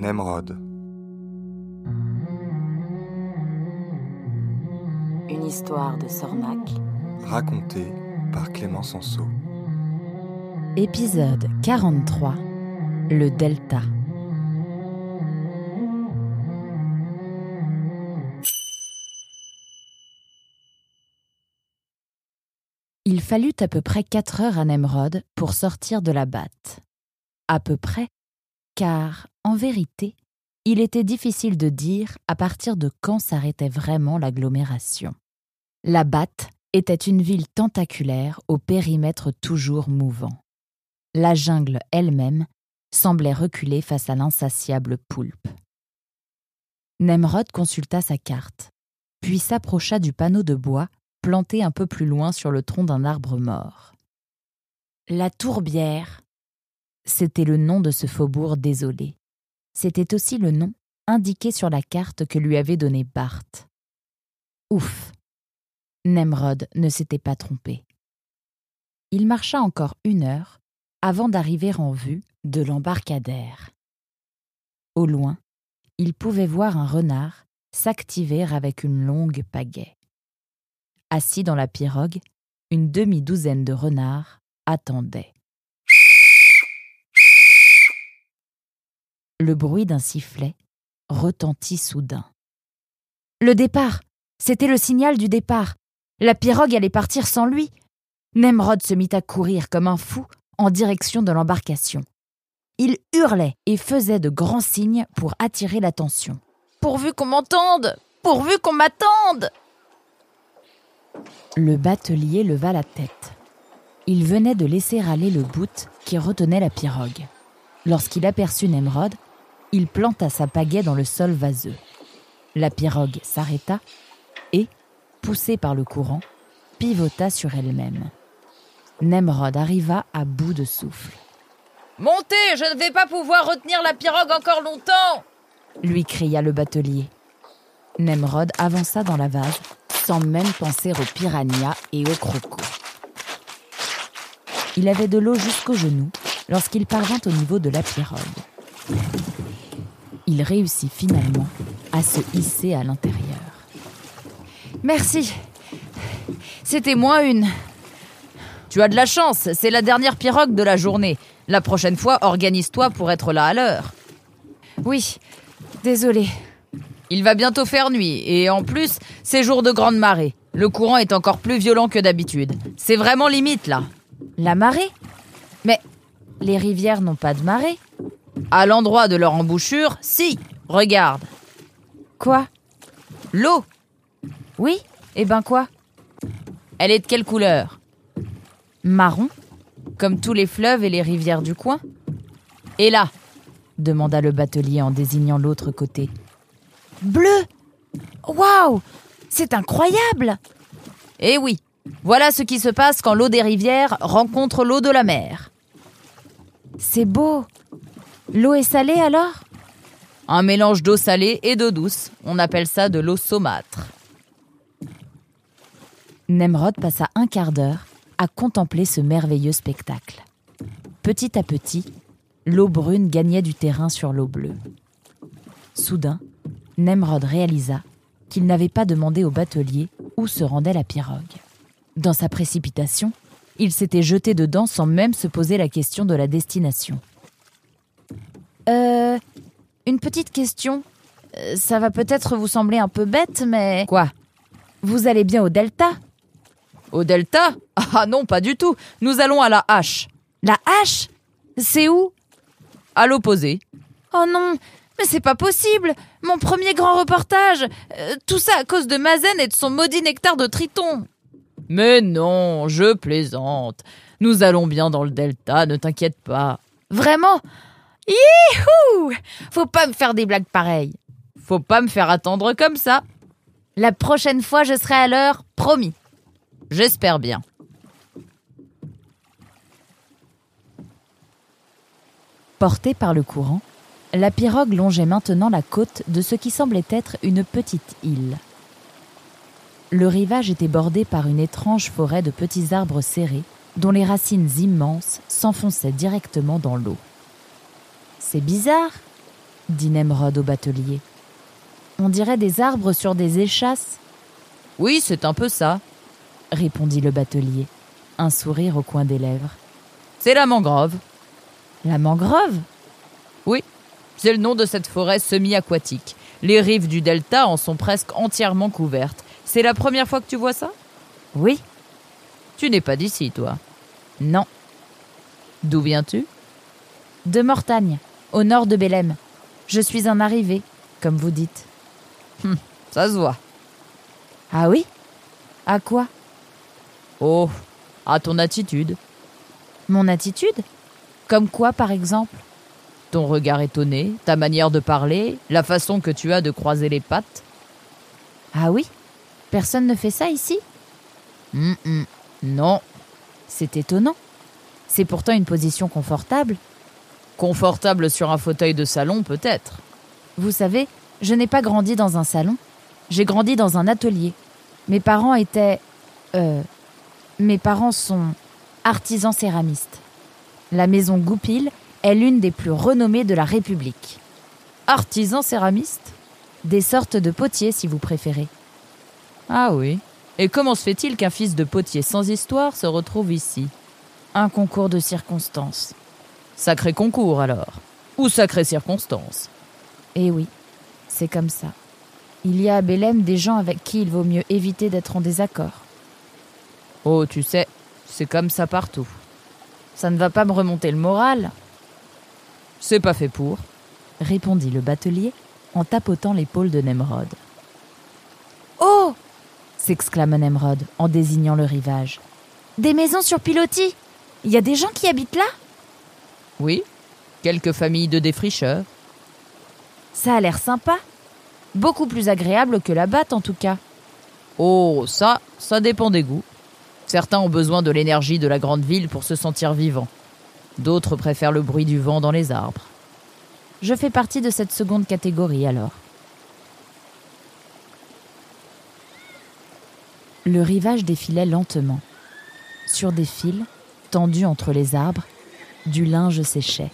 Nemrod. Une histoire de Sornac. Racontée par Clément Sanso. Épisode 43 Le Delta. Il fallut à peu près quatre heures à Nemrod pour sortir de la batte. À peu près, car, en vérité, il était difficile de dire à partir de quand s'arrêtait vraiment l'agglomération. La batte était une ville tentaculaire au périmètre toujours mouvant. La jungle elle-même semblait reculer face à l'insatiable poulpe. Nemrod consulta sa carte, puis s'approcha du panneau de bois planté un peu plus loin sur le tronc d'un arbre mort. La Tourbière. C'était le nom de ce faubourg désolé. C'était aussi le nom indiqué sur la carte que lui avait donné Bart. Ouf. Nemrod ne s'était pas trompé. Il marcha encore une heure avant d'arriver en vue de l'embarcadère. Au loin, il pouvait voir un renard s'activer avec une longue pagaie. Assis dans la pirogue, une demi-douzaine de renards attendaient. Le bruit d'un sifflet retentit soudain. Le départ C'était le signal du départ La pirogue allait partir sans lui Nemrod se mit à courir comme un fou en direction de l'embarcation. Il hurlait et faisait de grands signes pour attirer l'attention. Pourvu qu'on m'entende Pourvu qu'on m'attende le batelier leva la tête. Il venait de laisser aller le bout qui retenait la pirogue. Lorsqu'il aperçut Nemrod, il planta sa pagaie dans le sol vaseux. La pirogue s'arrêta et, poussée par le courant, pivota sur elle-même. Nemrod arriva à bout de souffle. Montez, je ne vais pas pouvoir retenir la pirogue encore longtemps lui cria le batelier. Nemrod avança dans la vase sans même penser aux piranhas et aux crocos. Il avait de l'eau jusqu'aux genoux lorsqu'il parvint au niveau de la pirogue. Il réussit finalement à se hisser à l'intérieur. Merci. C'était moins une. Tu as de la chance, c'est la dernière pirogue de la journée. La prochaine fois, organise-toi pour être là à l'heure. Oui, désolé. Il va bientôt faire nuit, et en plus, c'est jour de grande marée. Le courant est encore plus violent que d'habitude. C'est vraiment limite, là. La marée? Mais les rivières n'ont pas de marée À l'endroit de leur embouchure, si. Regarde. Quoi? L'eau. Oui? Eh ben quoi? Elle est de quelle couleur? Marron Comme tous les fleuves et les rivières du coin Et là demanda le batelier en désignant l'autre côté. Bleu Waouh C'est incroyable Eh oui Voilà ce qui se passe quand l'eau des rivières rencontre l'eau de la mer. C'est beau L'eau est salée alors? Un mélange d'eau salée et d'eau douce. On appelle ça de l'eau saumâtre. Nemrod passa un quart d'heure à contempler ce merveilleux spectacle. Petit à petit, l'eau brune gagnait du terrain sur l'eau bleue. Soudain, Nemrod réalisa qu'il n'avait pas demandé au batelier où se rendait la pirogue. Dans sa précipitation, il s'était jeté dedans sans même se poser la question de la destination. Euh. Une petite question. Euh, ça va peut-être vous sembler un peu bête, mais. Quoi? Vous allez bien au Delta? Au Delta? Ah non, pas du tout. Nous allons à la H. La H C'est où? À l'opposé. Oh non mais c'est pas possible Mon premier grand reportage euh, Tout ça à cause de Mazen et de son maudit nectar de triton Mais non, je plaisante. Nous allons bien dans le delta, ne t'inquiète pas. Vraiment? Youhou Faut pas me faire des blagues pareilles. Faut pas me faire attendre comme ça. La prochaine fois, je serai à l'heure, promis. J'espère bien. Porté par le courant, la pirogue longeait maintenant la côte de ce qui semblait être une petite île. Le rivage était bordé par une étrange forêt de petits arbres serrés, dont les racines immenses s'enfonçaient directement dans l'eau. C'est bizarre, dit Nemrod au batelier. On dirait des arbres sur des échasses, Oui, c'est un peu ça. répondit le batelier, un sourire au coin des lèvres. C'est la mangrove. La mangrove? Oui, c'est le nom de cette forêt semi-aquatique. Les rives du delta en sont presque entièrement couvertes. C'est la première fois que tu vois ça? Oui, Tu n'es pas d'ici, toi? non. D'où viens-tu? De Mortagne, au nord de Bélem. Je suis un arrivé, comme vous dites. Ça se voit. Ah oui? À quoi? Oh, à ton attitude, Mon attitude? Comme quoi, par exemple? Ton regard étonné, ta manière de parler, la façon que tu as de croiser les pattes. Ah oui? Personne ne fait ça ici? Hum, hum. Non, C'est étonnant. C'est pourtant une position confortable. Confortable sur un fauteuil de salon peut-être. Vous savez, je n'ai pas grandi dans un salon. J'ai grandi dans un atelier. Mes parents étaient... Euh... Mes parents sont artisans céramistes. La maison Goupil est l'une des plus renommées de la République. Artisan céramiste Des sortes de potiers, si vous préférez. Ah oui. Et comment se fait-il qu'un fils de potier sans histoire se retrouve ici? Un concours de circonstances. Sacré concours alors. Ou sacrée circonstance. Eh oui, c'est comme ça. Il y a à Bélem des gens avec qui il vaut mieux éviter d'être en désaccord. Oh, tu sais, c'est comme ça partout. Ça ne va pas me remonter le moral, C'est pas fait pour. répondit le batelier en tapotant l'épaule de Nemrod. Oh s'exclama Nemrod en désignant le rivage. Des maisons sur pilotis? Il y a des gens qui habitent là? Oui, quelques familles de défricheurs. Ça a l'air sympa. Beaucoup plus agréable que la batte en tout cas. Oh, ça, ça dépend des goûts. Certains ont besoin de l'énergie de la grande ville pour se sentir vivants. D'autres préfèrent le bruit du vent dans les arbres. Je fais partie de cette seconde catégorie alors. Le rivage défilait lentement. Sur des fils, tendus entre les arbres, du linge séchait.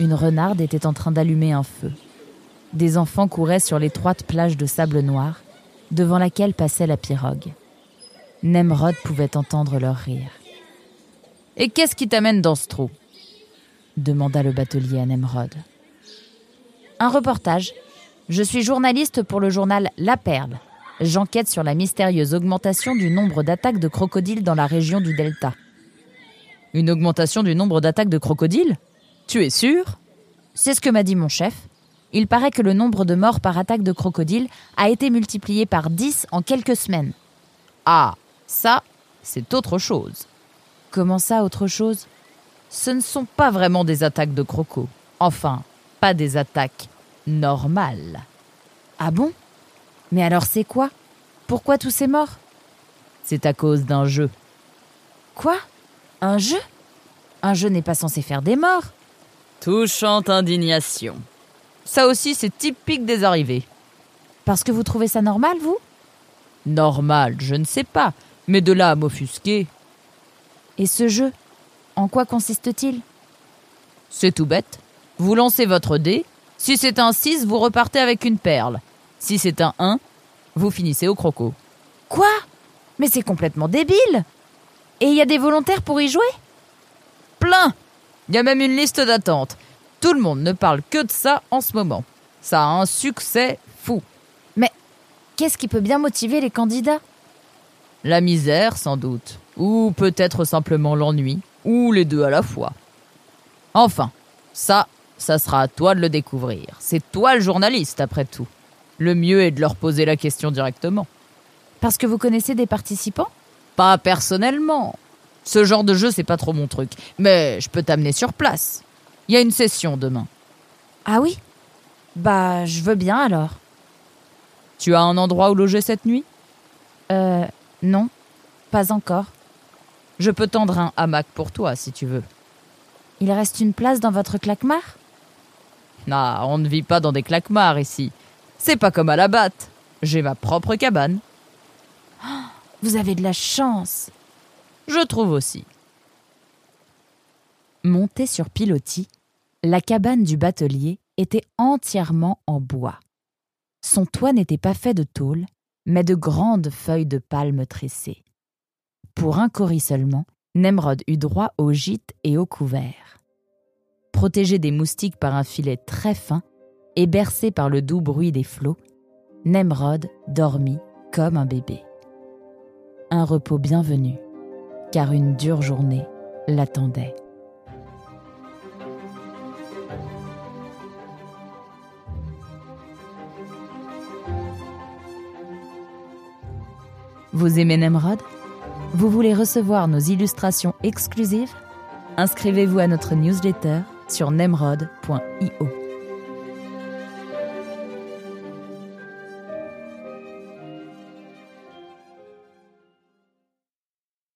Une renarde était en train d'allumer un feu. Des enfants couraient sur l'étroite plage de sable noir, devant laquelle passait la pirogue. Nemrod pouvait entendre leur rire. Et qu'est-ce qui t'amène dans ce trou? demanda le batelier à Nemrod. Un reportage. Je suis journaliste pour le journal La Perle. J'enquête sur la mystérieuse augmentation du nombre d'attaques de crocodiles dans la région du Delta. Une augmentation du nombre d'attaques de crocodiles Tu es sûr? C'est ce que m'a dit mon chef. Il paraît que le nombre de morts par attaque de crocodile a été multiplié par 10 en quelques semaines. Ah, ça, c'est autre chose. Comment ça, autre chose? Ce ne sont pas vraiment des attaques de crocos. Enfin, pas des attaques normales. Ah bon? Mais alors c'est quoi? Pourquoi tous ces morts? C'est à cause d'un jeu. Quoi? Un jeu? Un jeu n'est pas censé faire des morts. Touchante indignation. Ça aussi, c'est typique des arrivés. Parce que vous trouvez ça normal, vous? Normal, je ne sais pas, mais de là à m'offusquer, Et ce jeu En quoi consiste-t-il? C'est tout bête. Vous lancez votre dé. Si c'est un 6, vous repartez avec une perle. Si c'est un 1, vous finissez au croco. Quoi? Mais c'est complètement débile Et il y a des volontaires pour y jouer? Plein Il y a même une liste d'attente. Tout le monde ne parle que de ça en ce moment. Ça a un succès fou. Mais qu'est-ce qui peut bien motiver les candidats? La misère, sans doute. Ou peut-être simplement l'ennui. Ou les deux à la fois. Enfin, ça, ça sera à toi de le découvrir. C'est toi le journaliste, après tout. Le mieux est de leur poser la question directement. Parce que vous connaissez des participants? Pas personnellement. Ce genre de jeu, c'est pas trop mon truc. Mais je peux t'amener sur place. Il y a une session demain. Ah oui? Bah, je veux bien alors. Tu as un endroit où loger cette nuit? Euh, non, pas encore. Je peux tendre un hamac pour toi si tu veux. Il reste une place dans votre claquemar? Ah, on ne vit pas dans des claquemars ici. C'est pas comme à la batte. J'ai ma propre cabane. Vous avez de la chance. Je trouve aussi. Montée sur pilotis, la cabane du batelier était entièrement en bois. Son toit n'était pas fait de tôle, mais de grandes feuilles de palme tressées. Pour un coris seulement, Nemrod eut droit au gîte et au couvert. Protégé des moustiques par un filet très fin et bercé par le doux bruit des flots, Nemrod dormit comme un bébé. Un repos bienvenu, car une dure journée l'attendait. Vous aimez Nemrod? Vous voulez recevoir nos illustrations exclusives? Inscrivez-vous à notre newsletter sur nemrod.io.